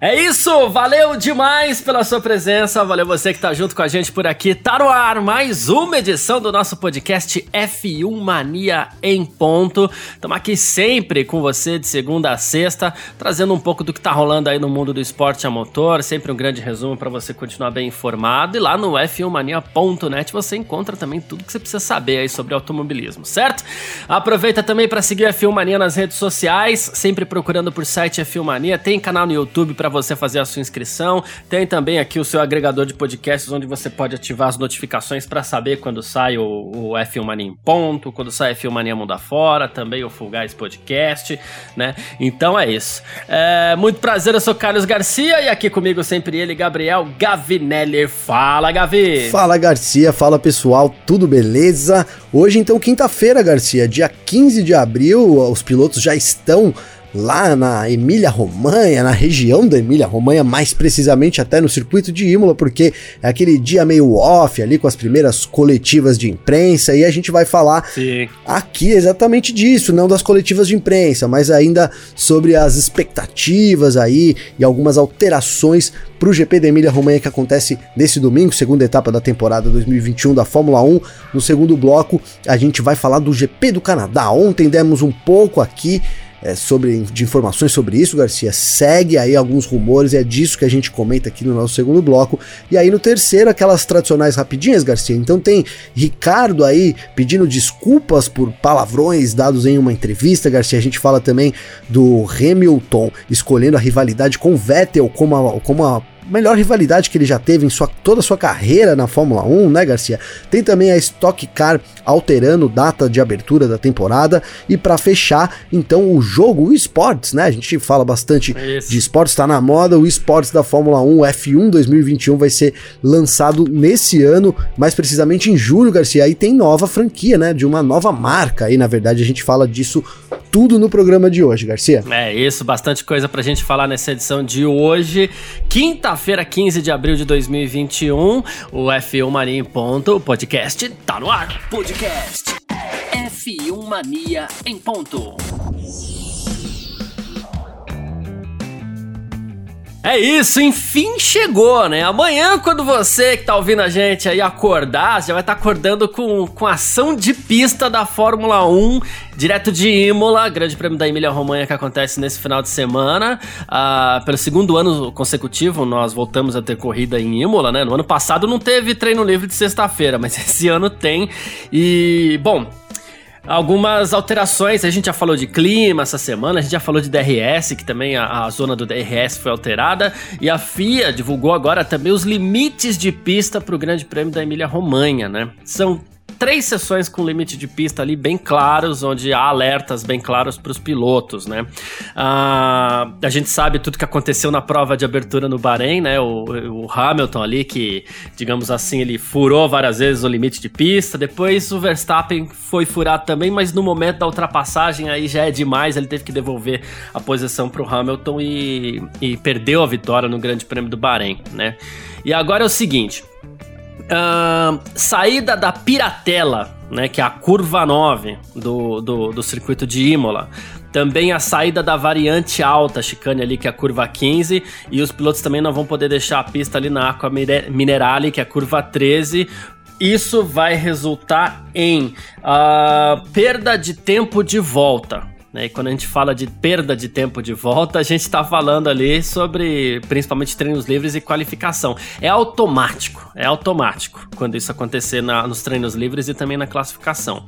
É isso, valeu demais pela sua presença, valeu você que tá junto com a gente por aqui. Tá no ar mais uma edição do nosso podcast F1 Mania em ponto. Estamos aqui sempre com você de segunda a sexta, trazendo um pouco do que tá rolando aí no mundo do esporte a motor, sempre um grande resumo para você continuar bem informado. E lá no f1mania.net você encontra também tudo que você precisa saber aí sobre automobilismo, certo? Aproveita também para seguir a F1 Mania nas redes sociais, sempre procurando por site F1 Mania, tem canal no YouTube para para você fazer a sua inscrição. Tem também aqui o seu agregador de podcasts onde você pode ativar as notificações para saber quando sai o, o F1 Mania em ponto, quando sai F1 Mania Mundo Afora, também o Full Podcast, né? Então é isso. É, muito prazer, eu sou Carlos Garcia e aqui comigo sempre ele, Gabriel Gavinelli. Fala, Gavi! Fala, Garcia. Fala, pessoal. Tudo beleza? Hoje, então, quinta-feira, Garcia, dia 15 de abril, os pilotos já estão lá na Emília-Romanha, na região da Emília-Romanha, mais precisamente até no circuito de Imola, porque é aquele dia meio off ali com as primeiras coletivas de imprensa e a gente vai falar Sim. aqui exatamente disso, não das coletivas de imprensa, mas ainda sobre as expectativas aí e algumas alterações para o GP da Emília-Romanha que acontece nesse domingo, segunda etapa da temporada 2021 da Fórmula 1. No segundo bloco, a gente vai falar do GP do Canadá. Ontem demos um pouco aqui é, sobre, de informações sobre isso, Garcia. Segue aí alguns rumores, é disso que a gente comenta aqui no nosso segundo bloco. E aí no terceiro, aquelas tradicionais rapidinhas, Garcia. Então tem Ricardo aí pedindo desculpas por palavrões dados em uma entrevista, Garcia. A gente fala também do Hamilton escolhendo a rivalidade com Vettel como a, como a melhor rivalidade que ele já teve em sua, toda a sua carreira na Fórmula 1, né, Garcia? Tem também a Stock Car alterando data de abertura da temporada e para fechar, então o jogo, o esportes, né? A gente fala bastante Isso. de esportes, tá na moda, o esportes da Fórmula 1 F1 2021 vai ser lançado nesse ano, mais precisamente em julho, Garcia. Aí tem nova franquia, né? De uma nova marca. Aí, na verdade, a gente fala disso tudo no programa de hoje, Garcia. É isso, bastante coisa pra gente falar nessa edição de hoje. Quinta-feira, 15 de abril de 2021, o F1 Mania em ponto, o podcast tá no ar. Podcast F1 Mania em ponto. É isso, enfim chegou, né? Amanhã, quando você que tá ouvindo a gente aí acordar, já vai estar tá acordando com, com ação de pista da Fórmula 1, direto de Imola, Grande Prêmio da Emília Romanha que acontece nesse final de semana. Ah, pelo segundo ano consecutivo, nós voltamos a ter corrida em Imola, né? No ano passado não teve treino livre de sexta-feira, mas esse ano tem. E, bom, algumas alterações. A gente já falou de clima essa semana, a gente já falou de DRS, que também a, a, zona do DRS foi alterada. E a FIA divulgou agora também os limites de pista para o Grande Prêmio da Emília-Romanha, né? São três sessões com limite de pista ali bem claros, onde há alertas bem claros para os pilotos, né? Ah, a gente sabe tudo que aconteceu na prova de abertura no Bahrein, né? O, o, Hamilton ali que, digamos assim, ele furou várias vezes o limite de pista. Depois o Verstappen foi furado também, mas no momento da ultrapassagem aí já é demais. Ele teve que devolver a posição para o Hamilton e, e perdeu a vitória no Grande Prêmio do Bahrein, né? E agora é o seguinte. Uh, saída da Piratela, né, que é a curva 9 do, do, do circuito de Imola. Também a saída da variante alta, chicane ali, que é a curva 15. E os pilotos também não vão poder deixar a pista ali na Aqua Minerale, que é a curva 13. Isso vai resultar em uh, perda de tempo de volta. Né? E quando a gente fala de perda de tempo de volta, a gente está falando ali sobre principalmente treinos livres e qualificação. É automático, é automático quando isso acontecer na, nos treinos livres e também na classificação.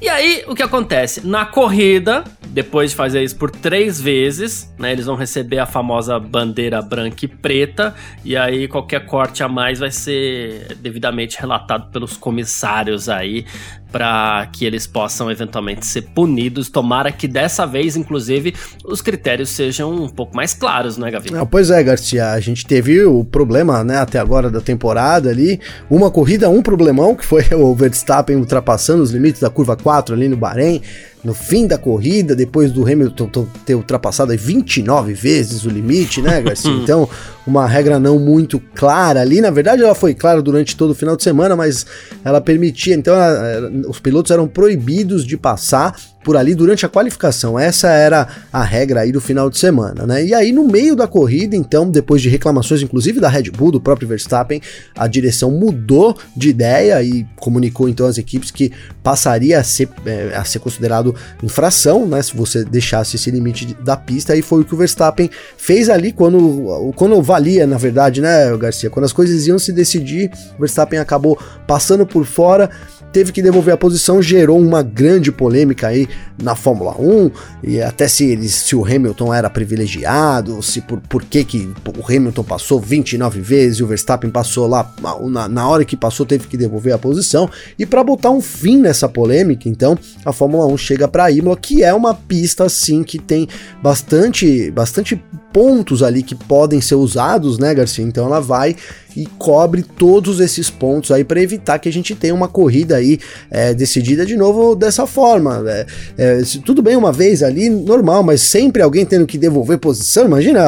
E aí, o que acontece? Na corrida, depois de fazer isso por três vezes, né, eles vão receber a famosa bandeira branca e preta, e aí qualquer corte a mais vai ser devidamente relatado pelos comissários aí para que eles possam eventualmente ser punidos. Tomara que dessa vez, inclusive, os critérios sejam um pouco mais claros, né, Gavi? Ah, pois é, Garcia, a gente teve o problema, né, até agora da temporada ali, uma corrida, um problemão, que foi o Verstappen ultrapassando os limites da curva 4 ali no Bahrein, no fim da corrida, depois do Hamilton ter ultrapassado 29 vezes o limite, né, Garcia? Então, uma regra não muito clara ali. Na verdade, ela foi clara durante todo o final de semana, mas ela permitia. Então, ela, os pilotos eram proibidos de passar por ali durante a qualificação. Essa era a regra aí do final de semana, né? E aí no meio da corrida, então, depois de reclamações inclusive da Red Bull, do próprio Verstappen, a direção mudou de ideia e comunicou então às equipes que passaria a ser, é, a ser considerado infração, né? Se você deixasse esse limite da pista, e foi o que o Verstappen fez ali quando, quando valia, na verdade, né, Garcia? Quando as coisas iam se decidir, o Verstappen acabou passando por fora teve que devolver a posição, gerou uma grande polêmica aí na Fórmula 1, e até se, eles, se o Hamilton era privilegiado, se por, por que, que o Hamilton passou 29 vezes e o Verstappen passou lá, na, na hora que passou teve que devolver a posição, e para botar um fim nessa polêmica, então, a Fórmula 1 chega para Imola, que é uma pista assim que tem bastante, bastante pontos ali que podem ser usados, né, Garcia? Então ela vai e cobre todos esses pontos aí para evitar que a gente tenha uma corrida aí é, decidida de novo dessa forma. É, é, tudo bem uma vez ali, normal, mas sempre alguém tendo que devolver posição, imagina,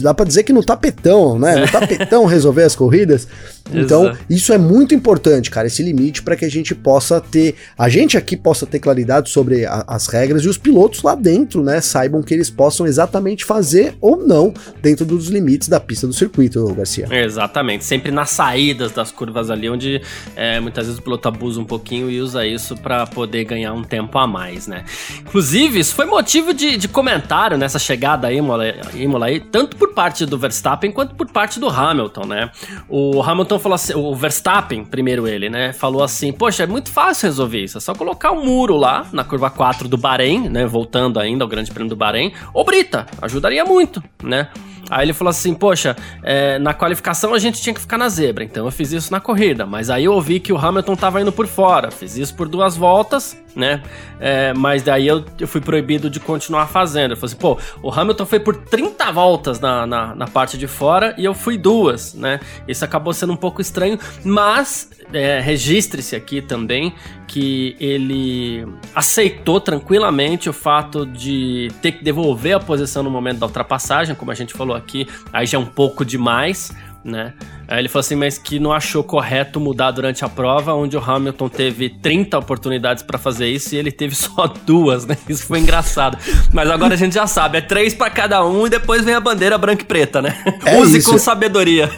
dá para dizer que no tapetão, né? No tapetão resolver as corridas. Então, Exato. isso é muito importante, cara, esse limite para que a gente possa ter, a gente aqui possa ter claridade sobre a, as regras e os pilotos lá dentro, né, saibam que eles possam exatamente fazer ou não dentro dos limites da pista do circuito, Garcia. Exatamente, sempre nas saídas das curvas ali, onde é, muitas vezes o piloto abusa um pouquinho e usa isso para poder ganhar um tempo a mais, né? Inclusive, isso foi motivo de, de comentário nessa chegada aí, Imola, Imola aí, tanto por parte do Verstappen quanto por parte do Hamilton, né? O Hamilton falou assim, o Verstappen, primeiro ele, né? Falou assim: Poxa, é muito fácil resolver isso, é só colocar um muro lá na curva 4 do Bahrein, né? Voltando ainda ao Grande Prêmio do Bahrein, ou Brita, ajudaria muito, né? Aí ele falou assim: Poxa, é, na qualificação a gente tinha que ficar na zebra, então eu fiz isso na corrida. Mas aí eu ouvi que o Hamilton tava indo por fora, fiz isso por duas voltas, né? É, mas daí eu, eu, fui proibido de continuar fazendo. Eu falei assim: pô, o Hamilton foi por 30 voltas na, na, na parte de fora e eu fui duas, né? Isso acabou sendo um pouco estranho, mas é, registre-se aqui também que ele aceitou tranquilamente o fato de ter que devolver a posição no momento da ultrapassagem, como a gente falou aqui, aí já é um pouco demais, né? Aí ele falou assim, mas que não achou correto mudar durante a prova, onde o Hamilton teve 30 oportunidades para fazer isso e ele teve só duas, né? Isso foi engraçado. Mas agora a gente já sabe, é três para cada um e depois vem a bandeira branca e preta, né? É Use isso. com sabedoria.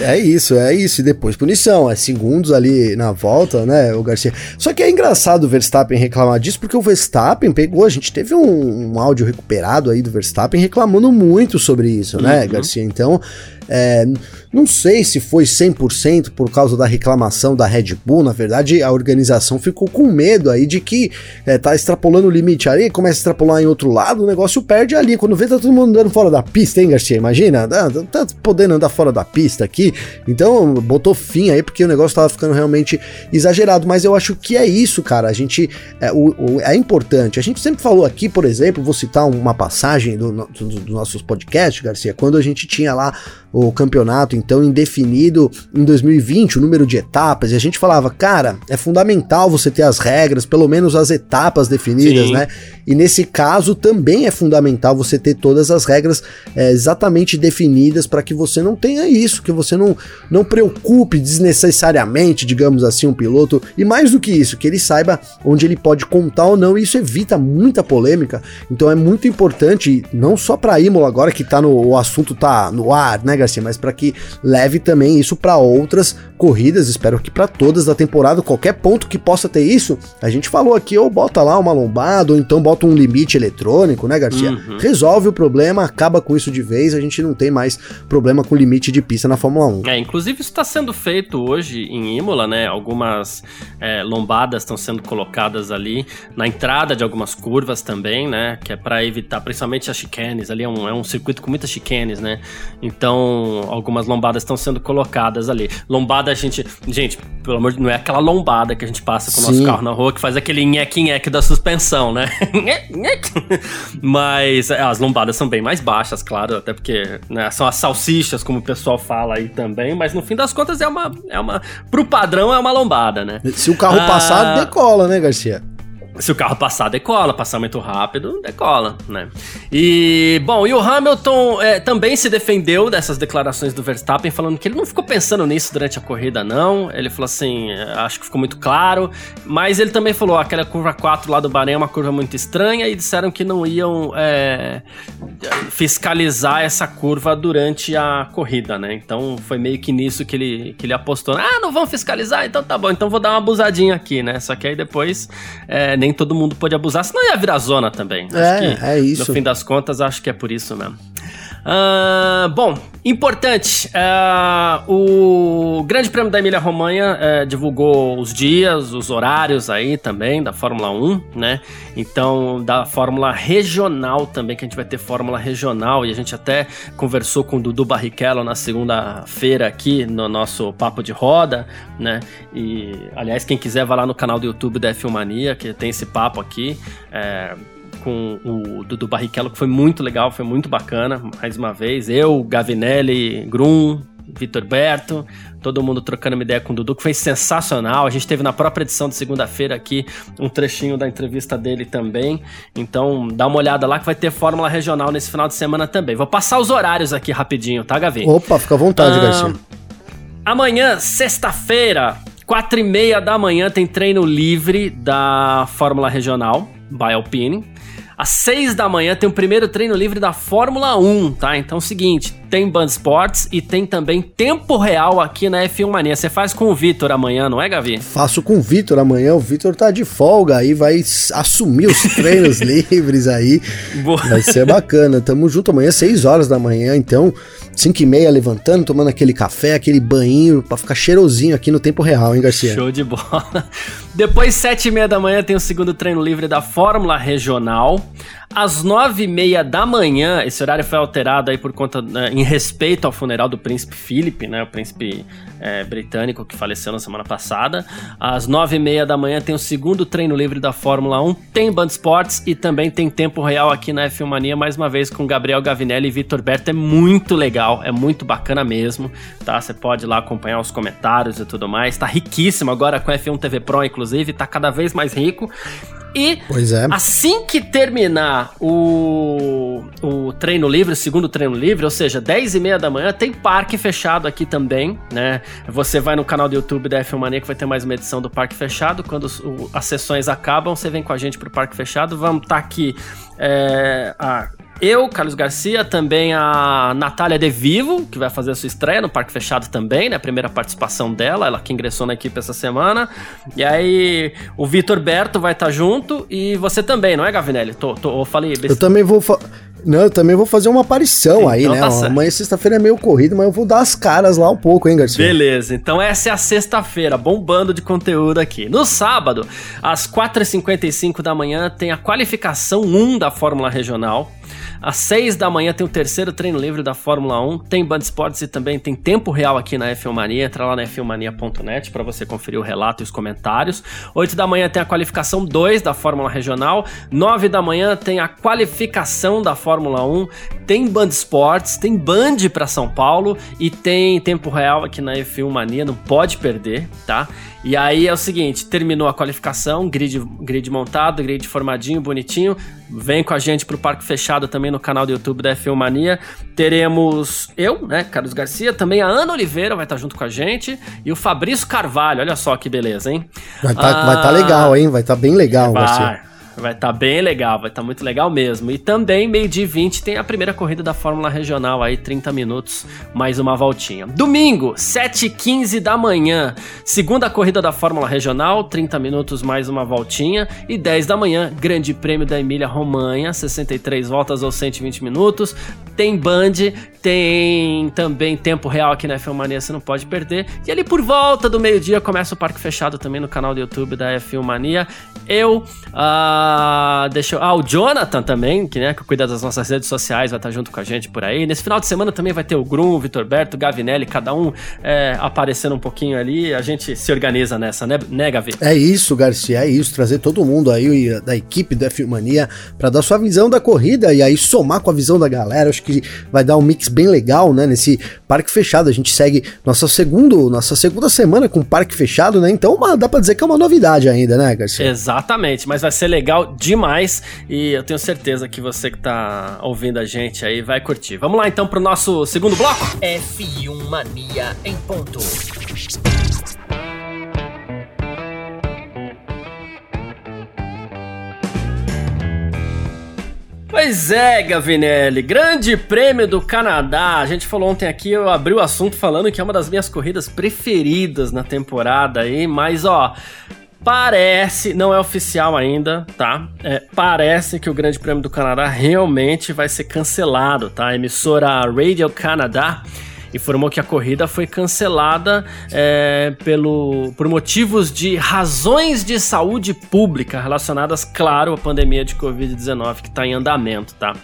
É isso, é isso. E depois punição, é segundos ali na volta, né, o Garcia. Só que é engraçado o Verstappen reclamar disso, porque o Verstappen pegou, a gente teve um, um áudio recuperado aí do Verstappen reclamando muito sobre isso, né, uhum. Garcia? Então, é, não sei se foi 100% por causa da reclamação da Red Bull, na verdade a organização ficou com medo aí de que é, tá extrapolando o limite ali, começa a extrapolar em outro lado, o negócio perde ali. Quando vê, tá todo mundo andando fora da pista, hein, Garcia? Imagina, tá, tá podendo andar fora da pista aqui. Então botou fim aí porque o negócio tava ficando realmente exagerado. Mas eu acho que é isso, cara. A gente é, o, o, é importante. A gente sempre falou aqui, por exemplo, vou citar uma passagem dos do, do nossos podcasts, Garcia, quando a gente tinha lá o campeonato então indefinido em 2020, o número de etapas, e a gente falava, cara, é fundamental você ter as regras, pelo menos as etapas definidas, Sim. né? E nesse caso também é fundamental você ter todas as regras é, exatamente definidas para que você não tenha isso, que você não, não preocupe desnecessariamente, digamos assim, um piloto, e mais do que isso, que ele saiba onde ele pode contar ou não, e isso evita muita polêmica. Então é muito importante, não só para Imola agora que tá no o assunto tá no ar, né, Garcia, mas para que leve também isso para outras corridas, espero que para todas da temporada, qualquer ponto que possa ter isso, a gente falou aqui, ou bota lá uma lombada, ou então bota um limite eletrônico, né, Garcia? Uhum. Resolve o problema, acaba com isso de vez, a gente não tem mais problema com limite de pista na Fórmula 1. É, inclusive isso está sendo feito hoje em Imola, né? Algumas é, lombadas estão sendo colocadas ali na entrada de algumas curvas também, né? Que é para evitar, principalmente as chicanes, ali é um, é um circuito com muitas chicanes, né? Então, algumas lombadas estão sendo colocadas ali. Lombada, a gente. Gente, pelo amor de Deus, não é aquela lombada que a gente passa com o nosso carro na rua que faz aquele nheque-nheque da suspensão, né? Mas é, as lombadas são bem mais baixas, claro, até porque né, são as salsichas, como o pessoal fala aí também, mas no fim das contas é uma. É uma pro padrão é uma lombada, né? Se o carro ah, passar, decola, né, Garcia? Se o carro passar, decola. Passar muito rápido, decola, né? E, bom, e o Hamilton é, também se defendeu dessas declarações do Verstappen, falando que ele não ficou pensando nisso durante a corrida, não. Ele falou assim, acho que ficou muito claro. Mas ele também falou, aquela curva 4 lá do Bahrein é uma curva muito estranha e disseram que não iam é, fiscalizar essa curva durante a corrida, né? Então foi meio que nisso que ele, que ele apostou. Ah, não vão fiscalizar? Então tá bom, então vou dar uma abusadinha aqui, né? Só que aí depois é, nem todo mundo pôde abusar, senão ia virar zona também. É, é isso. No fim das contas, acho que é por isso mesmo. Uh, bom, importante, uh, o Grande Prêmio da Emília Romanha uh, divulgou os dias, os horários aí também da Fórmula 1, né? Então, da Fórmula Regional também, que a gente vai ter Fórmula Regional, e a gente até conversou com o Dudu Barrichello na segunda-feira aqui no nosso Papo de Roda, né? E, aliás, quem quiser, vai lá no canal do YouTube da F1 Mania, que tem esse papo aqui. É, com o Dudu Barrichello, que foi muito legal, foi muito bacana, mais uma vez. Eu, Gavinelli, Grum, Vitor Berto, todo mundo trocando uma ideia com o Dudu, que foi sensacional. A gente teve na própria edição de segunda-feira aqui um trechinho da entrevista dele também. Então, dá uma olhada lá que vai ter Fórmula Regional nesse final de semana também. Vou passar os horários aqui rapidinho, tá, Gavi? Opa, fica à vontade, ah, Garcia. Amanhã, sexta-feira, quatro e meia da manhã, tem treino livre da Fórmula Regional, by Alpine. Às 6 da manhã tem o primeiro treino livre da Fórmula 1, tá? Então é o seguinte, tem Band Sports e tem também tempo real aqui na F1 Mania. Você faz com o Vitor amanhã, não é, Gavi? Faço com o Vitor amanhã. O Vitor tá de folga aí, vai assumir os treinos livres aí. Boa. Vai ser bacana. Tamo junto amanhã, 6 horas da manhã, então 5 e meia levantando, tomando aquele café, aquele banho pra ficar cheirosinho aqui no tempo real, hein, Garcia? Show de bola. Depois, 7 e meia da manhã, tem o segundo treino livre da Fórmula Regional. Às nove e meia da manhã, esse horário foi alterado aí por conta, né, em respeito ao funeral do príncipe Philip, né, o príncipe é, britânico que faleceu na semana passada. Às nove e meia da manhã tem o segundo treino livre da Fórmula 1, tem Band Sports e também tem tempo real aqui na F1 Mania, mais uma vez com Gabriel Gavinelli e Vitor Berto. É muito legal, é muito bacana mesmo, tá? Você pode ir lá acompanhar os comentários e tudo mais. Tá riquíssimo agora com a F1 TV Pro, inclusive, tá cada vez mais rico. E é. assim que terminar o, o treino livre, o segundo treino livre, ou seja, 10 e meia da manhã, tem parque fechado aqui também, né? Você vai no canal do YouTube da F1 Mania que vai ter mais uma edição do Parque Fechado. Quando o, as sessões acabam, você vem com a gente pro Parque Fechado. Vamos estar tá aqui é, a eu, Carlos Garcia, também a Natália De Vivo, que vai fazer a sua estreia no Parque Fechado também, né? A primeira participação dela, ela que ingressou na equipe essa semana. E aí o Vitor Berto vai estar tá junto e você também, não é, Gavinelli? Tô, tô, eu falei. Eu também vou. Não, eu também vou fazer uma aparição então, aí, né? Tá Amanhã sexta-feira é meio corrido, mas eu vou dar as caras lá um pouco, hein, Garcia? Beleza, então essa é a sexta-feira, bombando de conteúdo aqui. No sábado, às 4h55 da manhã, tem a qualificação 1 da Fórmula Regional. Às 6 da manhã tem o terceiro treino livre da Fórmula 1. Tem Band Esportes e também tem tempo real aqui na F1 Mania. Entra lá na f1mania.net para você conferir o relato e os comentários. 8 da manhã tem a qualificação 2 da Fórmula Regional. 9 da manhã tem a qualificação da Fórmula 1. Tem Band Esportes, tem Band para São Paulo e tem tempo real aqui na F1 Mania. Não pode perder, tá? E aí é o seguinte, terminou a qualificação, grid, grid montado, grid formadinho, bonitinho. Vem com a gente pro Parque Fechado também no canal do YouTube da F1 Mania. Teremos eu, né, Carlos Garcia, também a Ana Oliveira vai estar junto com a gente e o Fabrício Carvalho. Olha só que beleza, hein? Vai estar tá, ah, tá legal, hein? Vai estar tá bem legal, vai. Garcia. Vai estar tá bem legal, vai estar tá muito legal mesmo. E também, meio-dia 20, tem a primeira corrida da Fórmula Regional aí, 30 minutos, mais uma voltinha. Domingo, 7h15 da manhã, segunda corrida da Fórmula Regional, 30 minutos, mais uma voltinha. E 10 da manhã, Grande Prêmio da Emília Romanha, 63 voltas ou 120 minutos. Tem Band, tem também tempo real aqui na F1 Mania, você não pode perder. E ali por volta do meio-dia começa o Parque Fechado também no canal do YouTube da F1 Mania. Eu, uh, deixa eu, ah, o Jonathan também, que, né, que cuida das nossas redes sociais, vai estar junto com a gente por aí. Nesse final de semana também vai ter o Grum, o Vitor Berto, o Gavinelli, cada um é, aparecendo um pouquinho ali. A gente se organiza nessa, né, né Gavi? É isso, Garcia, é isso. Trazer todo mundo aí da equipe da F1 Mania para dar sua visão da corrida e aí somar com a visão da galera. Acho que vai dar um mix bem legal, né? Nesse parque fechado. A gente segue nossa, segundo, nossa segunda semana com parque fechado, né? Então uma, dá pra dizer que é uma novidade ainda, né, Garcia? Exatamente, mas vai ser legal demais e eu tenho certeza que você que tá ouvindo a gente aí vai curtir. Vamos lá então pro nosso segundo bloco? F1 Mania em ponto. Pois é, Gavinelli, Grande Prêmio do Canadá. A gente falou ontem aqui, eu abri o assunto falando que é uma das minhas corridas preferidas na temporada aí, mas ó, Parece, não é oficial ainda, tá? É, parece que o Grande Prêmio do Canadá realmente vai ser cancelado, tá? A emissora Radio Canada informou que a corrida foi cancelada é, pelo, por motivos de razões de saúde pública relacionadas, claro, à pandemia de Covid-19 que está em andamento, tá?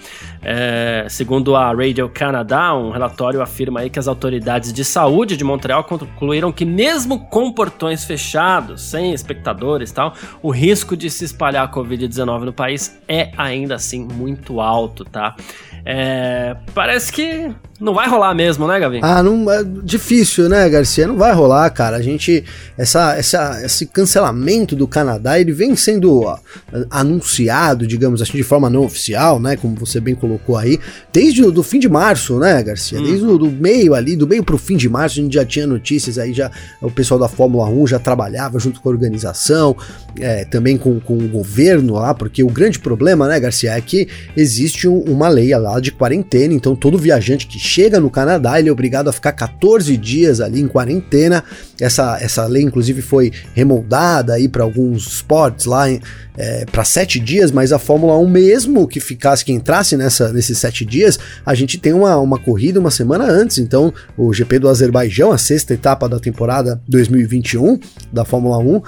É, segundo a Radio Canada, um relatório afirma aí que as autoridades de saúde de Montreal concluíram que mesmo com portões fechados, sem espectadores e tal, o risco de se espalhar a Covid-19 no país é ainda assim muito alto, tá? É, parece que não vai rolar mesmo, né, Gavi? Ah, não é difícil, né, Garcia? Não vai rolar, cara. A gente essa, essa esse cancelamento do Canadá, ele vem sendo ó, anunciado, digamos assim, de forma não oficial, né, como você bem colocou aí, desde o do fim de março, né, Garcia? Hum. Desde o do meio ali, do meio pro fim de março, a gente já tinha notícias aí, já o pessoal da Fórmula 1 já trabalhava junto com a organização, é, também com, com o governo lá, porque o grande problema, né, Garcia, é que existe um, uma lei lá de quarentena, então todo viajante que chega no Canadá, ele é obrigado a ficar 14 dias ali em quarentena. Essa, essa lei, inclusive, foi remoldada aí para alguns esportes lá é, para sete dias, mas a Fórmula 1, mesmo que ficasse, que entrasse nessa, nesses sete dias, a gente tem uma, uma corrida uma semana antes. Então, o GP do Azerbaijão, a sexta etapa da temporada 2021 da Fórmula 1,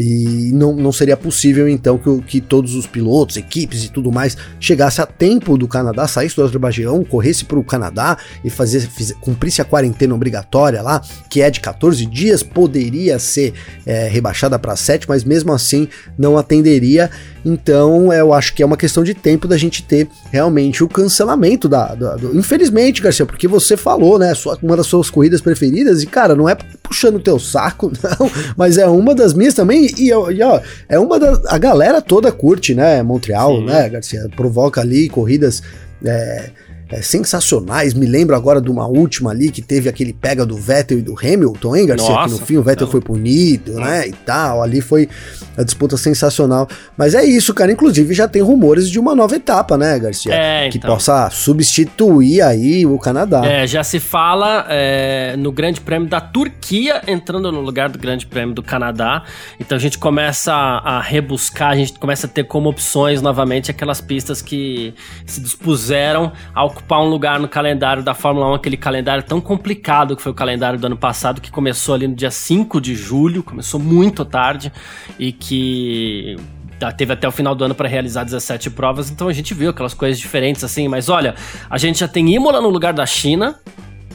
e não, não seria possível então que, que todos os pilotos, equipes e tudo mais chegasse a tempo do Canadá, saísse do Azerbaijão, corresse para o Canadá e fazer, fiz, cumprisse a quarentena obrigatória lá, que é de 14 dias, poderia ser é, rebaixada para 7, mas mesmo assim não atenderia. Então eu acho que é uma questão de tempo da gente ter realmente o cancelamento da. da do, infelizmente, Garcia, porque você falou, né? Sua, uma das suas corridas preferidas, e cara, não é puxando o teu saco, não, mas é uma das minhas também e, e ó, é uma da. A galera toda curte, né? Montreal, Sim. né, Garcia? Provoca ali corridas. É, é, sensacionais. Me lembro agora de uma última ali que teve aquele pega do Vettel e do Hamilton, hein, Garcia? Nossa, que no fim o Vettel não. foi punido, né? E tal. Ali foi a disputa sensacional. Mas é isso, cara. Inclusive já tem rumores de uma nova etapa, né, Garcia? É, que então. possa substituir aí o Canadá. É, já se fala é, no Grande Prêmio da Turquia entrando no lugar do Grande Prêmio do Canadá. Então a gente começa a, a rebuscar, a gente começa a ter como opções novamente aquelas pistas que se dispuseram ao ocupar um lugar no calendário da Fórmula 1, aquele calendário tão complicado que foi o calendário do ano passado, que começou ali no dia 5 de julho, começou muito tarde e que teve até o final do ano para realizar 17 provas, então a gente viu aquelas coisas diferentes assim, mas olha, a gente já tem Imola no lugar da China,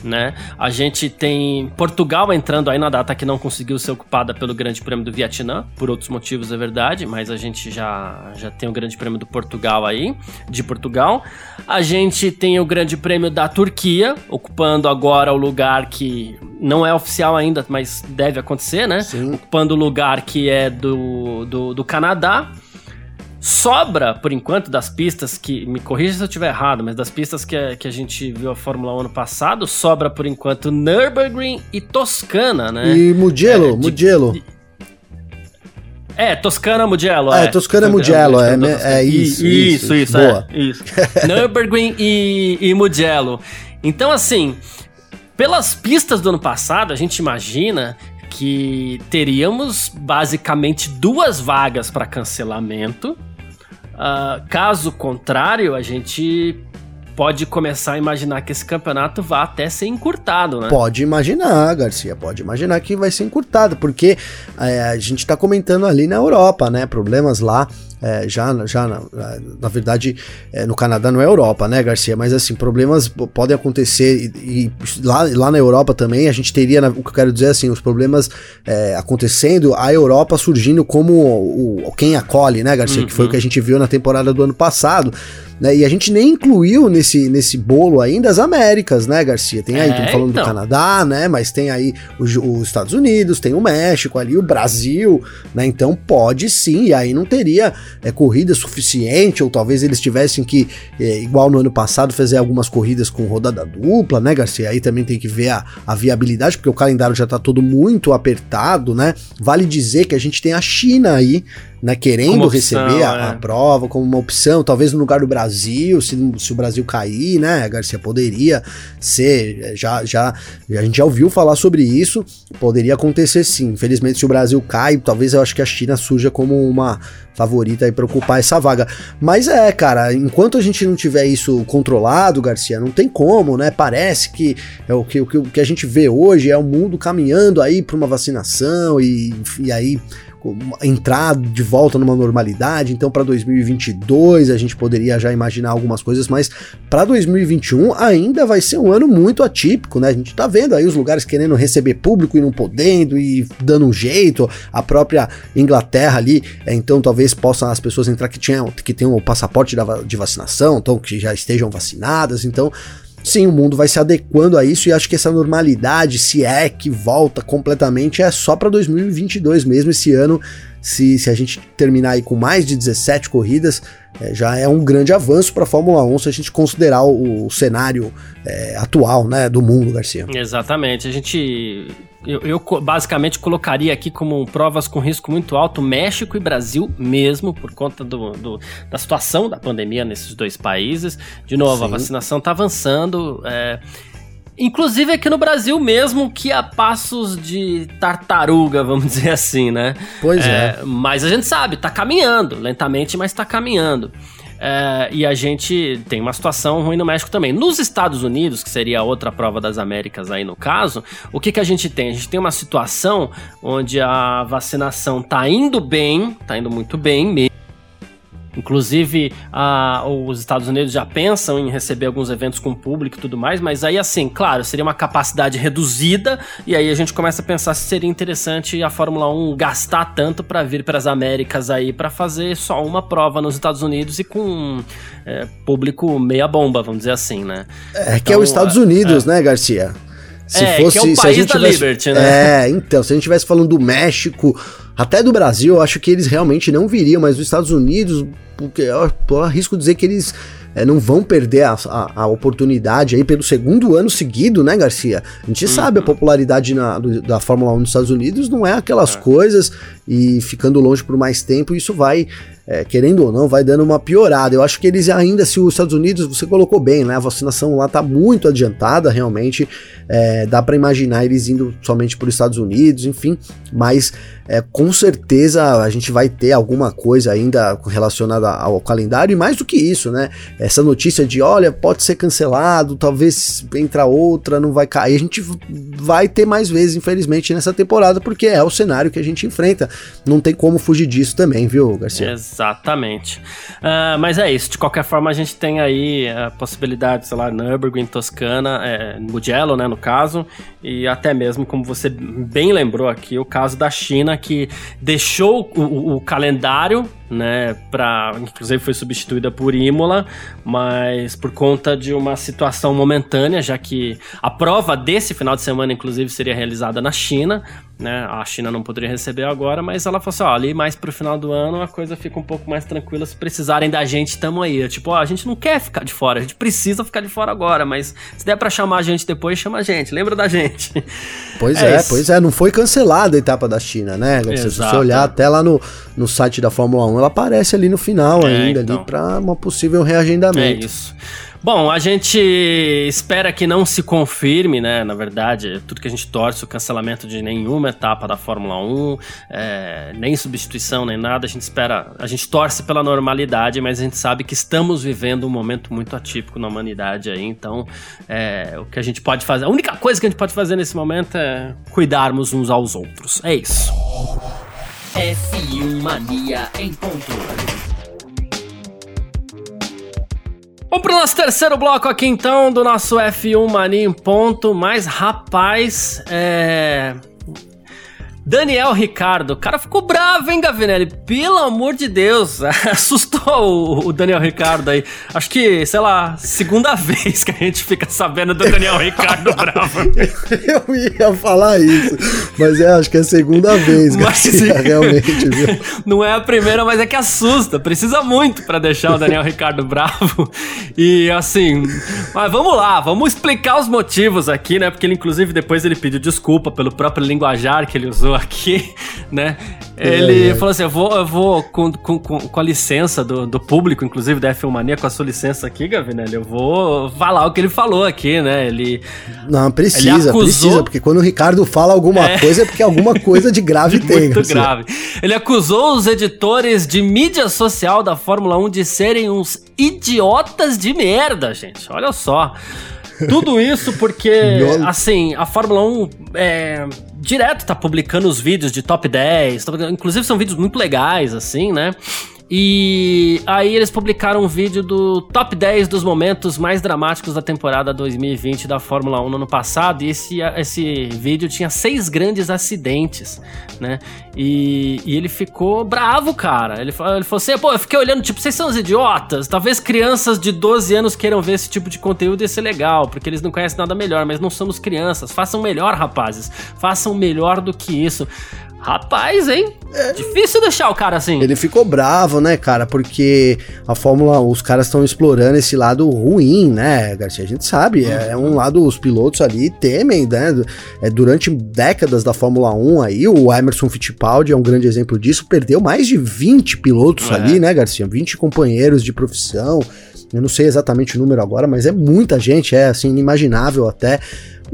né? A gente tem Portugal entrando aí na data que não conseguiu ser ocupada pelo Grande Prêmio do Vietnã, por outros motivos é verdade, mas a gente já, já tem o Grande Prêmio do Portugal aí, de Portugal. A gente tem o Grande Prêmio da Turquia, ocupando agora o lugar que não é oficial ainda, mas deve acontecer, né? Sim. Ocupando o lugar que é do, do, do Canadá. Sobra, por enquanto, das pistas que. Me corrija se eu estiver errado, mas das pistas que a, que a gente viu a Fórmula 1 ano passado, sobra por enquanto Nürburgring e Toscana, né? E Mugello, é, Mugello. De, é, Toscana Mugello. É, é. Toscana Mugello, é, é, é isso. Isso, isso, isso boa. é. Isso. Nürburgring e, e Mugello. Então, assim, pelas pistas do ano passado, a gente imagina que teríamos basicamente duas vagas para cancelamento Uh, caso contrário, a gente pode começar a imaginar que esse campeonato vá até ser encurtado, né? Pode imaginar, Garcia, pode imaginar que vai ser encurtado, porque é, a gente está comentando ali na Europa, né? Problemas lá é, já, já na, na verdade, é, no Canadá não é Europa, né, Garcia? Mas assim, problemas podem acontecer e, e lá, lá na Europa também a gente teria, o que eu quero dizer assim, os problemas é, acontecendo, a Europa surgindo como o, o, quem acolhe, né, Garcia? Uhum. Que foi o que a gente viu na temporada do ano passado. Né? E a gente nem incluiu nesse, nesse bolo ainda as Américas, né, Garcia? Tem aí, estamos é, falando então. do Canadá, né? Mas tem aí os, os, Estados Unidos, tem o México ali, o Brasil, né? Então pode sim, e aí não teria é, corrida suficiente, ou talvez eles tivessem que, é, igual no ano passado, fazer algumas corridas com rodada dupla, né, Garcia? Aí também tem que ver a, a viabilidade, porque o calendário já tá todo muito apertado, né? Vale dizer que a gente tem a China aí né, querendo opção, receber a, é. a, prova como uma opção, talvez no lugar do Brasil, se, se o Brasil cair, né, Garcia poderia ser, já, já, a gente já ouviu falar sobre isso, poderia acontecer sim, infelizmente se o Brasil cai, talvez eu acho que a China surja como uma favorita aí para ocupar essa vaga, mas é, cara, enquanto a gente não tiver isso controlado, Garcia, não tem como, né, parece que é o que, o que, o que a gente vê hoje é o mundo caminhando aí para uma vacinação e, e aí entrar de volta numa normalidade. Então, para 2022 a gente poderia já imaginar algumas coisas, mas para 2021 ainda vai ser um ano muito atípico, né? A gente tá vendo aí os lugares querendo receber público e não podendo e dando um jeito. A própria Inglaterra ali, é, então talvez possam as pessoas entrar que tinham que tenham o passaporte de vacinação, então que já estejam vacinadas. Então Sim, o mundo vai se adequando a isso e acho que essa normalidade, se é que volta completamente, é só para 2022 mesmo. Esse ano, se, se a gente terminar aí com mais de 17 corridas, é, já é um grande avanço para a Fórmula 1 se a gente considerar o, o cenário é, atual né, do mundo, Garcia. Exatamente. A gente eu, eu, basicamente colocaria aqui como provas com risco muito alto México e Brasil mesmo, por conta do, do da situação da pandemia nesses dois países. De novo, Sim. a vacinação está avançando. É, Inclusive aqui no Brasil mesmo, que a passos de tartaruga, vamos dizer assim, né? Pois é. é. Mas a gente sabe, tá caminhando, lentamente, mas tá caminhando. É, e a gente tem uma situação ruim no México também. Nos Estados Unidos, que seria a outra prova das Américas aí no caso, o que, que a gente tem? A gente tem uma situação onde a vacinação tá indo bem, tá indo muito bem mesmo Inclusive, a, os Estados Unidos já pensam em receber alguns eventos com público e tudo mais, mas aí, assim, claro, seria uma capacidade reduzida, e aí a gente começa a pensar se seria interessante a Fórmula 1 gastar tanto para vir para as Américas aí, para fazer só uma prova nos Estados Unidos e com é, público meia bomba, vamos dizer assim, né? É, então, que é os Estados Unidos, é, né, Garcia? Se é, fosse, que é o país se a gente da tivesse, Liberty, né? É, então, se a gente estivesse falando do México, até do Brasil, eu acho que eles realmente não viriam, mas os Estados Unidos, porque eu, eu arrisco dizer que eles é, não vão perder a, a, a, oportunidade aí pelo segundo ano seguido, né, Garcia? A gente uhum. sabe a popularidade na, do, da Fórmula 1 nos Estados Unidos não é aquelas é. coisas e ficando longe por mais tempo, isso vai é, querendo ou não, vai dando uma piorada. Eu acho que eles ainda, se os Estados Unidos, você colocou bem, né? A vacinação lá tá muito adiantada, realmente. É, dá para imaginar eles indo somente para os Estados Unidos, enfim. Mas é, com certeza a gente vai ter alguma coisa ainda relacionada ao calendário. E mais do que isso, né? Essa notícia de, olha, pode ser cancelado, talvez entra outra, não vai cair. A gente vai ter mais vezes, infelizmente, nessa temporada, porque é o cenário que a gente enfrenta. Não tem como fugir disso também, viu, Garcia? Exatamente. Uh, mas é isso. De qualquer forma, a gente tem aí a possibilidade, sei lá, Nürburgring, Toscana, é, Mugello, né, no caso, e até mesmo, como você bem lembrou aqui, o caso da China, que deixou o, o, o calendário né, para inclusive foi substituída por Imola, mas por conta de uma situação momentânea, já que a prova desse final de semana inclusive seria realizada na China, né? A China não poderia receber agora, mas ela falou assim: ó, ali mais pro final do ano a coisa fica um pouco mais tranquila. Se precisarem da gente, tamo aí. É tipo, ó, a gente não quer ficar de fora, a gente precisa ficar de fora agora, mas se der para chamar a gente depois, chama a gente, lembra da gente. Pois é, é pois é, não foi cancelada a etapa da China, né? Se você olhar até lá no, no site da Fórmula 1, ela aparece ali no final é, ainda, então. ali pra uma possível reagendamento. É isso. Bom, a gente espera que não se confirme, né? Na verdade, tudo que a gente torce, o cancelamento de nenhuma etapa da Fórmula 1, é, nem substituição, nem nada. A gente espera, a gente torce pela normalidade, mas a gente sabe que estamos vivendo um momento muito atípico na humanidade aí. Então, é, o que a gente pode fazer, a única coisa que a gente pode fazer nesse momento é cuidarmos uns aos outros. É isso. F1 Mania em ponto. Vamos pro nosso terceiro bloco aqui então, do nosso F1 Mania em ponto. Mas, rapaz, é... Daniel Ricardo, o cara ficou bravo, hein, Gavinelli? Pelo amor de Deus, assustou o, Daniel Ricardo aí. Acho que, sei lá, segunda vez que a gente fica sabendo do Daniel Ricardo bravo. Eu ia falar isso, mas é, acho que é a segunda vez, Garcia, realmente, viu? Não é a primeira, mas é que assusta. Precisa muito para deixar o Daniel Ricardo bravo. E assim, mas vamos lá, vamos explicar os motivos aqui, né? Porque ele, inclusive, depois ele pediu desculpa pelo próprio linguajar que ele usou aqui, né? Ele é, é. falou assim: eu vou, eu vou com, com, com a licença do, do público, inclusive da F1 Mania, com a sua licença aqui, Gavinelli, eu vou falar o que ele falou aqui, né? Ele. Não, precisa, ele acusou... precisa, porque quando o Ricardo fala alguma é. coisa é porque alguma coisa de grave de tem. Muito assim. grave. Ele acusou os editores de mídia social da Fórmula 1 de serem uns idiotas de merda, gente. Olha só. Tudo isso porque, assim, a Fórmula 1 é, direto tá publicando os vídeos de top 10, inclusive são vídeos muito legais, assim, né? E aí eles publicaram um vídeo do top 10 dos momentos mais dramáticos da temporada 2020 da Fórmula 1 no ano passado. E esse, esse vídeo tinha seis grandes acidentes, né? E, e ele ficou bravo, cara. Ele, ele falou assim: pô, eu fiquei olhando, tipo, vocês são os idiotas. Talvez crianças de 12 anos queiram ver esse tipo de conteúdo e ser legal, porque eles não conhecem nada melhor, mas não somos crianças. Façam melhor, rapazes. Façam melhor do que isso. Rapaz, hein? É. Difícil deixar o cara assim. Ele ficou bravo, né, cara? Porque a Fórmula, os caras estão explorando esse lado ruim, né, Garcia? A gente sabe, é, é, um lado, os pilotos ali temem, né? É, durante décadas da Fórmula 1 aí, o Emerson Fittipaldi é um grande exemplo disso, perdeu mais de 20 pilotos é. ali, né, Garcia? 20 companheiros de profissão. Eu não sei exatamente o número agora, mas é muita gente, é assim, inimaginável até.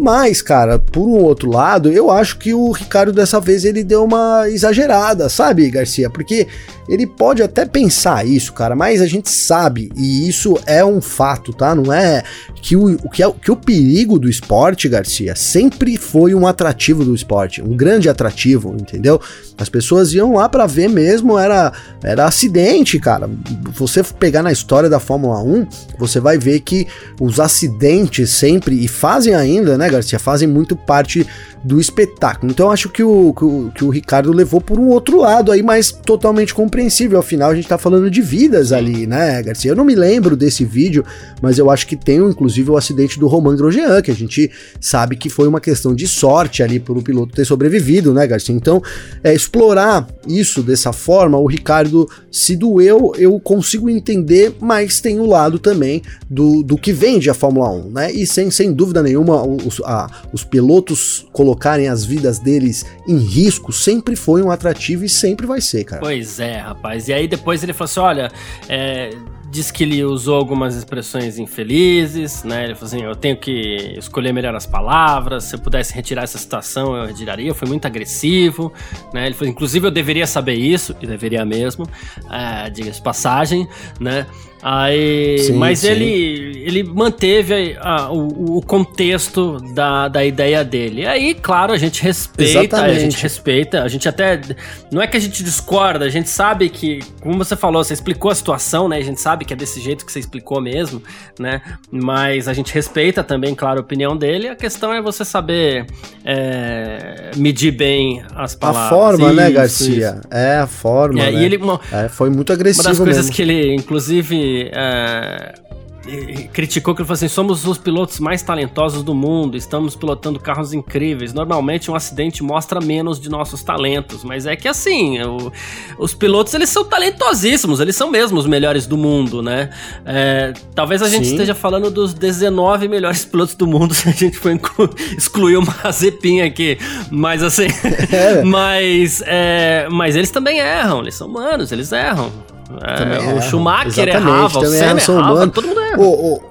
Mas, cara, por um outro lado, eu acho que o Ricardo dessa vez ele deu uma exagerada, sabe, Garcia? Porque ele pode até pensar isso, cara, mas a gente sabe, e isso é um fato, tá? Não é que o, que, é, que o perigo do esporte, Garcia, sempre foi um atrativo do esporte, um grande atrativo, entendeu? As pessoas iam lá para ver mesmo, era, era acidente, cara. Você pegar na história da Fórmula 1, você vai ver que os acidentes sempre, e fazem ainda, né, Garcia, fazem muito parte do espetáculo. Então acho que o, que o, que o Ricardo levou por um outro lado aí, mas totalmente compreensível. Afinal, a gente tá falando de vidas ali, né, Garcia? Eu não me lembro desse vídeo, mas eu acho que tem inclusive o acidente do Romain Grosjean, que a gente sabe que foi uma questão de sorte ali para o piloto ter sobrevivido, né, Garcia? Então, é, explorar isso dessa forma, o Ricardo se doeu, eu consigo entender, mas tem o lado também do, do que vende a Fórmula 1, né? E sem, sem dúvida nenhuma, os, a, os pilotos colocarem as vidas deles em risco sempre foi um atrativo e sempre vai ser, cara. Pois é, rapaz. E aí depois ele falou assim: olha, é, diz que ele usou algumas expressões infelizes, né? Ele falou assim: eu tenho que escolher melhor as palavras. Se eu pudesse retirar essa situação, eu retiraria. Foi muito agressivo, né? Ele falou: inclusive, eu deveria saber isso, e deveria mesmo, é, diga-se passagem, né? Aí, sim, mas sim. ele ele manteve a, o, o, contexto da, da ideia dele. Aí, claro, a gente respeita, Exatamente. a gente respeita, a gente até não é que a gente discorda, a gente sabe que, como você falou, você explicou a situação, né? A gente sabe que é desse jeito que você explicou mesmo, né? Mas a gente respeita também, claro, a opinião dele. A questão é você saber é, medir bem as palavras. A forma, né, isso, né, Garcia? Isso. É a forma. É, né? e ele, uma, é, foi muito agressivo. Uma das coisas mesmo. que ele, inclusive uh, criticou que ele falou assim: somos os pilotos mais talentosos do mundo, estamos pilotando carros incríveis. Normalmente um acidente mostra menos de nossos talentos, mas é que assim, o, os pilotos eles são talentosíssimos, eles são mesmo os melhores do mundo, né? É, talvez a gente Sim. esteja falando dos 19 melhores pilotos do mundo se a gente for excluir o Mazepin aqui, mas assim, é. mas, é, mas eles também erram, eles são humanos, eles erram. É, o Schumacher errava, o Senna errava, todo mundo erra. O, o,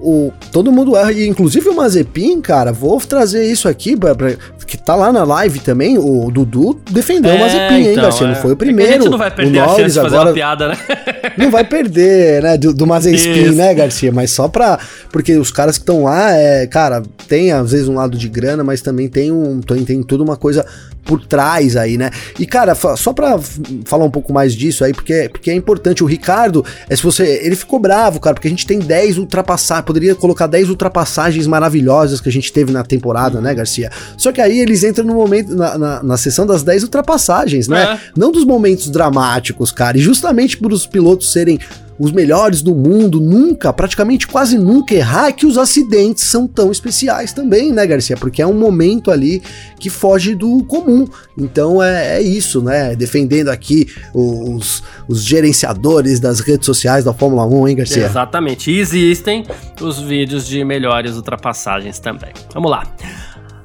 o, todo mundo erra, e inclusive o Mazepin, cara, vou trazer isso aqui, pra, pra, que tá lá na live também, o Dudu defendeu é, o Mazepin, hein, então, Garcia, é. não foi o primeiro. É a gente não vai perder o Norris, a chance de fazer agora, uma piada, né? Não vai perder, né, do, do Mazepin, né, Garcia, mas só pra, porque os caras que estão lá, é, cara, tem às vezes um lado de grana, mas também tem um, tem, tem toda uma coisa por trás aí, né? E cara, só pra falar um pouco mais disso aí, porque, porque é importante, o Ricardo, é se você, ele ficou bravo, cara, porque a gente tem 10 ultrapassagens, poderia colocar 10 ultrapassagens maravilhosas que a gente teve na temporada, né, Garcia? Só que aí aí eles entram no momento, na, na, na sessão das 10 ultrapassagens, né? É. Não dos momentos dramáticos, cara. E justamente por os pilotos serem os melhores do mundo, nunca, praticamente quase nunca errar, é que os acidentes são tão especiais também, né, Garcia? Porque é um momento ali que foge do comum. Então é, é isso, né? Defendendo aqui os, os gerenciadores das redes sociais da Fórmula 1, hein, Garcia? Exatamente. E existem os vídeos de melhores ultrapassagens também. Vamos lá.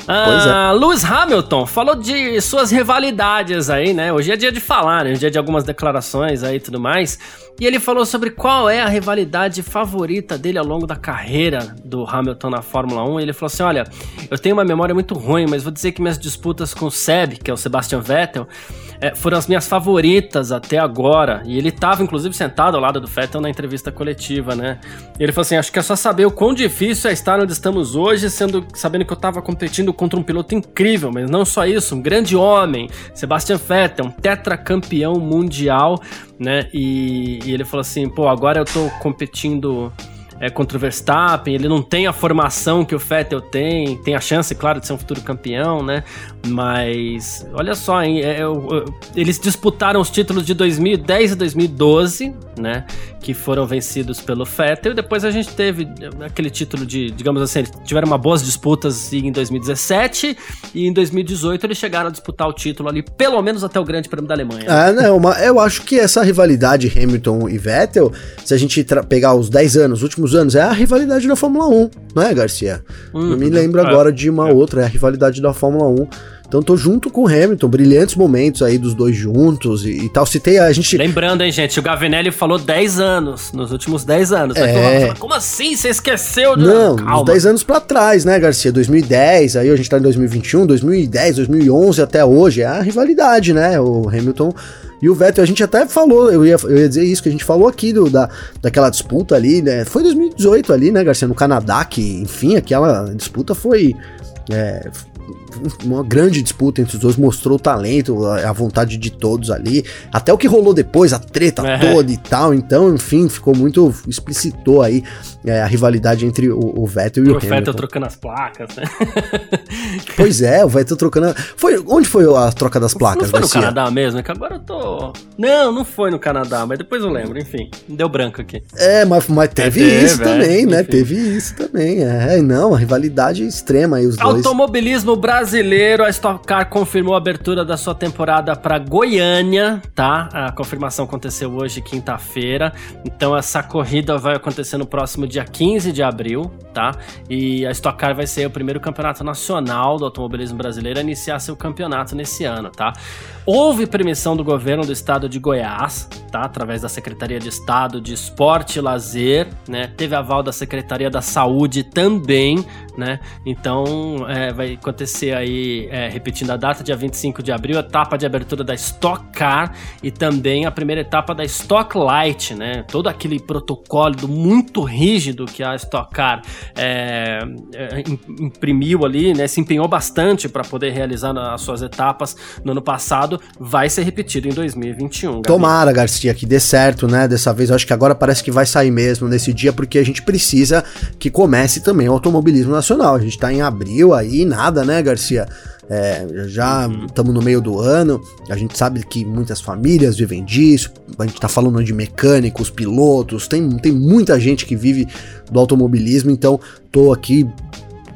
Ah, é. Lewis Hamilton falou de suas rivalidades aí, né? Hoje é dia de falar, né? Hoje é dia de algumas declarações aí e tudo mais. E ele falou sobre qual é a rivalidade favorita dele ao longo da carreira do Hamilton na Fórmula 1. E ele falou assim: Olha, eu tenho uma memória muito ruim, mas vou dizer que minhas disputas com o Seb, que é o Sebastian Vettel, é, foram as minhas favoritas até agora. E ele estava, inclusive, sentado ao lado do Vettel na entrevista coletiva, né? Ele falou assim: Acho que é só saber o quão difícil é estar onde estamos hoje, sendo sabendo que eu estava competindo contra um piloto incrível, mas não só isso, um grande homem, Sebastian Vettel, um tetracampeão mundial né? E, e, ele falou assim: pô, agora eu tô competindo é, contra o Verstappen, ele não tem a formação que o Vettel tem, tem a chance, claro, de ser um futuro campeão, né? Mas olha só, hein, é, é, eles disputaram os títulos de 2010 e 2012, né? Que foram vencidos pelo Vettel, depois a gente teve aquele título de, digamos assim, tiveram uma boas disputas em 2017 e em 2018 eles chegaram a disputar o título ali, pelo menos até o Grande Prêmio da Alemanha. Né? É, não, eu acho que essa rivalidade Hamilton e Vettel, se a gente pegar os 10 anos, os últimos anos, é a rivalidade da Fórmula 1, não é, Garcia? Hum, eu me lembro é, agora de uma é. outra, é a rivalidade da Fórmula 1. Então tô junto com o Hamilton, brilhantes momentos aí dos dois juntos e, e tal. Citei a gente. Lembrando, hein, gente, o Gavinelli falou 10 anos, nos últimos 10 anos. É... Como assim? Você esqueceu? De... Não, Calma. uns 10 anos pra trás, né, Garcia? 2010, aí a gente tá em 2021, 2010, 2011 até hoje. É a rivalidade, né? O Hamilton e o Vettel, a gente até falou, eu ia, eu ia dizer isso, que a gente falou aqui do, da, daquela disputa ali, né? Foi 2018 ali, né, Garcia, no Canadá, que, enfim, aquela disputa foi. É, uma grande disputa entre os dois, mostrou o talento, a, vontade de todos ali. Até o que rolou depois, a treta é. toda e tal. Então, enfim, ficou muito. explicitou aí é, a rivalidade entre o, o Vettel e o, o Hamilton. O Vettel trocando as placas, né? pois é, o Vettel trocando. Foi, onde foi a troca das placas? Não foi no Canadá mesmo? É que agora eu tô. Não, não foi no Canadá, mas depois eu lembro, enfim. Deu branco aqui. É, mas, mas teve, teve isso é, também, né? Enfim. Teve isso também. É, não, a rivalidade extrema aí, os dois. Automobilismo brasileiro, a Stock Car confirmou a abertura da sua temporada para Goiânia, tá? A confirmação aconteceu hoje, quinta-feira. Então essa corrida vai acontecer no próximo dia 15 de abril, tá? E a Stock Car vai ser o primeiro campeonato nacional do automobilismo brasileiro a iniciar seu campeonato nesse ano, tá? Houve permissão do governo do estado de Goiás, tá? Através da Secretaria de Estado de Esporte e Lazer, né? Teve aval da Secretaria da Saúde também, né? Então é, vai acontecer aí, é, repetindo a data, dia 25 de abril, a etapa de abertura da Stock Car e também a primeira etapa da Stock Light, né? Todo aquele protocolo muito rígido que a Stock Car é, é imprimiu ali, né? Se empenhou bastante para poder realizar as suas etapas no ano passado vai ser repetido em 2021. Gabi. Tomara, Garcia, que dê certo, né? Dessa vez acho que agora parece que vai sair mesmo nesse dia, porque a gente precisa que comece também o automobilismo nacional. A gente tá em abril aí, nada, né, Garcia? É, já estamos uhum. no meio do ano, a gente sabe que muitas famílias vivem disso, a gente está falando de mecânicos, pilotos, tem, tem muita gente que vive do automobilismo, então tô aqui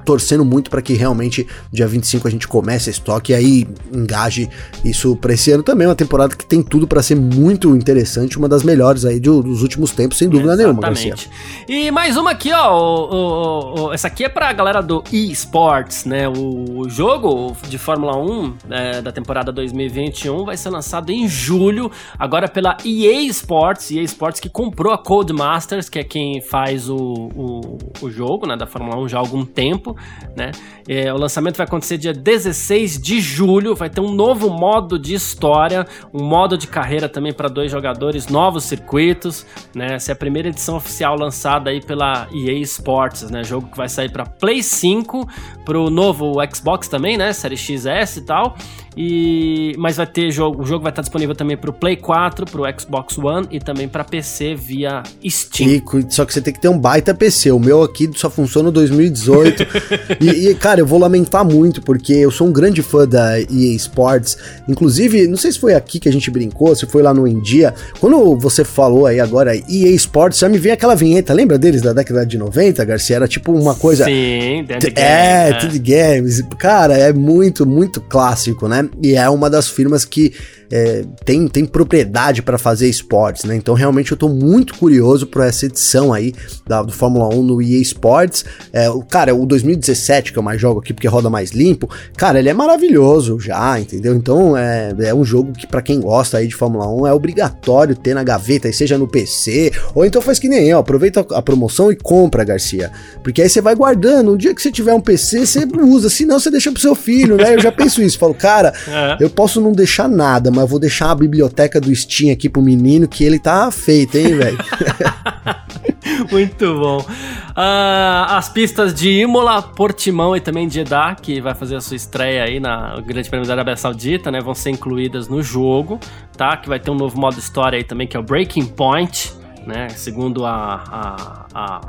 torcendo muito para que realmente dia 25 a gente comece a estoque e aí engaje isso para esse ano também. Uma temporada que tem tudo para ser muito interessante, uma das melhores aí dos últimos tempos, sem dúvida Exatamente. nenhuma, Garcia. E mais uma aqui, ó. O, o, o, essa aqui é pra galera do eSports, né? O jogo de Fórmula 1 é, da temporada 2021 vai ser lançado em julho, agora pela EA Sports, EA Sports que comprou a Codemasters, que é quem faz o, o, o jogo né, da Fórmula 1 já há algum tempo né? É, o lançamento vai acontecer dia 16 de julho, vai ter um novo modo de história, um modo de carreira também para dois jogadores, novos circuitos, né? Essa é a primeira edição oficial lançada aí pela EA Sports, né? Jogo que vai sair para Play 5, para o novo Xbox também, né? Série XS e tal E mas vai ter jogo, o jogo vai estar disponível também para o Play 4, para o Xbox One e também para PC via Steam. E, só que você tem que ter um baita PC. O meu aqui só funciona no 2018. e, e, cara, eu vou lamentar muito porque eu sou um grande fã da EA Sports. Inclusive, não sei se foi aqui que a gente brincou, se foi lá no India. Quando você falou aí agora EA Sports, já me veio aquela vinheta. Lembra deles da década de 90, Garcia? Era tipo uma coisa. Sim, The Game, É, né? Games. Cara, é muito, muito clássico, né? E é uma das firmas que é, tem, tem propriedade para fazer esportes, né? Então realmente eu tô muito curioso por essa edição aí da, do Fórmula 1 no EA Sports. É, o, cara, o 2017 que eu mais jogo aqui porque roda mais limpo, cara, ele é maravilhoso já, entendeu? Então é, é um jogo que para quem gosta aí de Fórmula 1 é obrigatório ter na gaveta, seja no PC, ou então faz que nem eu, aproveita a promoção e compra, Garcia. Porque aí você vai guardando, um dia que você tiver um PC, você usa, senão você deixa pro seu filho, né? Eu já penso isso, falo, cara, é. eu posso não deixar nada, mas vou deixar a biblioteca do Steam aqui pro menino que ele tá feito, hein, velho? Muito bom. Uh, as pistas de Imola, Portimão e também de Jeddah, que vai fazer a sua estreia aí na Grande Prêmio da Arábia Saudita, né? Vão ser incluídas no jogo, tá? Que vai ter um novo modo história aí também, que é o Breaking Point, né? Segundo a, a, a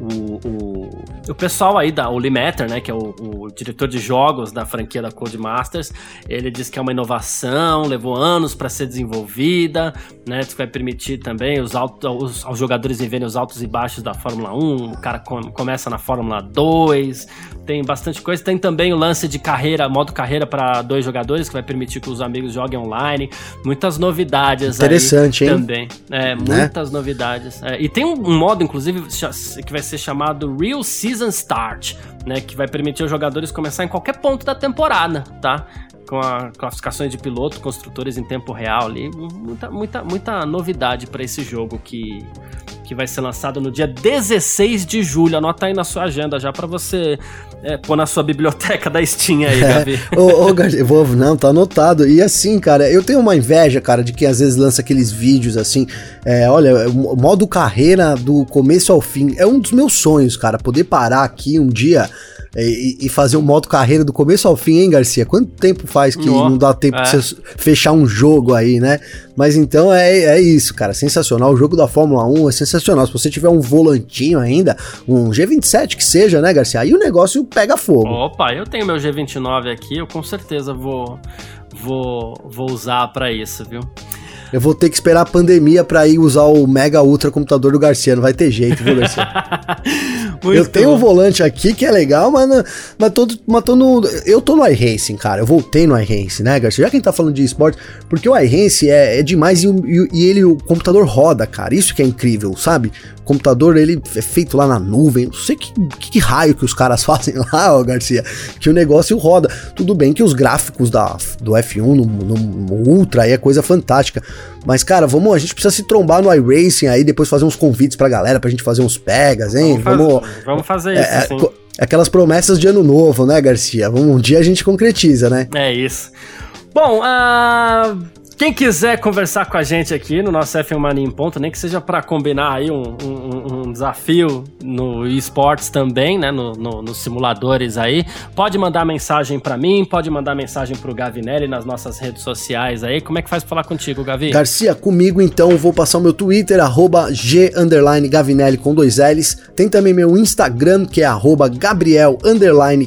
o, o, o pessoal aí da Olimeter, né, que é o, o, diretor de jogos da franquia da Codemasters, ele diz que é uma inovação, levou anos para ser desenvolvida, né, que vai permitir também os, os, aos jogadores verem os altos e baixos da Fórmula 1, o cara com, começa na Fórmula 2, tem bastante coisa, tem também o lance de carreira, modo carreira para dois jogadores, que vai permitir que os amigos joguem online, muitas novidades Interessante, aí hein? também, é, né? muitas é, e tem um, modo, inclusive, que vai ser chamado Real Season Start, né, que vai permitir os jogadores começar em qualquer ponto da temporada, tá? Com a classificações de piloto, construtores em tempo real ali, muita, muita, muita novidade para esse jogo que que vai ser lançado no dia 16 de julho. Anota aí na sua agenda já para você é, pôr na sua biblioteca da Steam aí, Gabi. ô, ô, Gar... vou, não, tá anotado. E assim, cara, eu tenho uma inveja, cara, de quem às vezes lança aqueles vídeos assim. É, olha, o modo carreira do começo ao fim é um dos meus sonhos, cara. Poder parar aqui um dia e, e, fazer um modo carreira do começo ao fim, hein, Garcia? Quanto tempo faz que não dá tempo é. de você fechar um jogo aí, né? Mas então é, é isso, cara. Sensacional. O jogo da Fórmula 1 é sensacional. Se você tiver um volantinho ainda, um G27 que seja, né, Garcia? Aí o negócio pega fogo. Opa, eu tenho meu G29 aqui, eu com certeza vou, vou, vou usar para isso, viu? Eu vou ter que esperar a pandemia para ir usar o mega ultra computador do Garcia, não vai ter jeito, viu, Garcia? eu tenho um volante aqui que é legal, mas, mas, tô, mas tô no. Eu tô no iRacing, cara. Eu voltei no iRacing, né, Garcia? Já que a gente tá falando de esporte, porque o iRacing é, é demais e, e, e, ele, o computador roda, cara. Isso que é incrível, sabe? Computador, ele é feito lá na nuvem. Não sei que, que, que raio que os caras fazem lá, ó, Garcia. Que o negócio roda. Tudo bem que os gráficos da, do F1 no, no, no Ultra aí é coisa fantástica. Mas, cara, vamos, a gente precisa se trombar no iRacing aí, depois fazer uns convites pra galera pra gente fazer uns pegas, hein? Vamos, vamos, vamos fazer é, isso, é, sim. Aquelas promessas de ano novo, né, Garcia? Um dia a gente concretiza, né? É isso. Bom, uh, quem quiser conversar com a gente aqui no nosso F1 Mania em Ponto, nem que seja para combinar aí um, um, um, desafio no esportes também, né, no, no, nos simuladores aí, pode mandar mensagem para mim, pode mandar mensagem pro Gavinelli nas nossas redes sociais aí. Como é que faz pra falar contigo, Gavi? Garcia, comigo então, vou passar o meu Twitter, arroba G Gavinelli com dois L's. Tem também meu Instagram, que é arroba Gabriel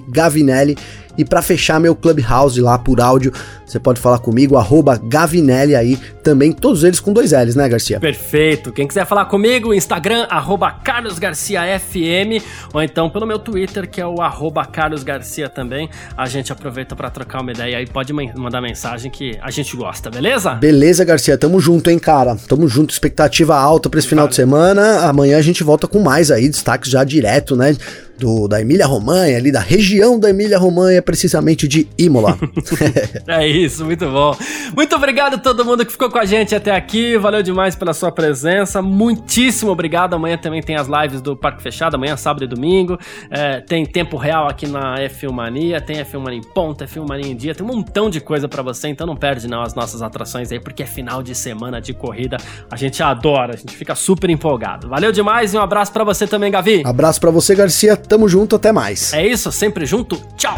Gavinelli. E para fechar meu Clubhouse lá por áudio, você pode falar comigo, arroba Gavinelli aí, também todos eles com dois L's, né, Garcia? Perfeito. Quem quiser falar comigo, Instagram, arroba Carlos Garcia FM, ou então pelo meu Twitter, que é o arroba Carlos Garcia também. A gente aproveita para trocar uma ideia aí, pode mandar mensagem que a gente gosta, beleza? Beleza, Garcia, tamo junto, hein, cara? Tamo junto, expectativa alta pra esse final de semana. Amanhã a gente volta com mais aí, destaques já direto, né? do, da Emília Romanha, ali da região da Emília Romanha, precisamente de Imola. é isso, muito bom. Muito obrigado a todo mundo que ficou com a gente até aqui. Valeu demais pela sua presença. Muitíssimo obrigado. Amanhã também tem as lives do Parque Fechado, amanhã, sábado e domingo. É, tem tempo real aqui na F1 Mania, tem F1 Mania em ponta, F1 Mania em dia, tem um montão de coisa para você, então não perde não as nossas atrações aí, porque é final de semana de corrida. A gente adora, a gente fica super empolgado. Valeu demais e um abraço para você também, Gavi. Abraço para você, Garcia. Tamo junto, até mais. É isso, sempre junto. Tchau.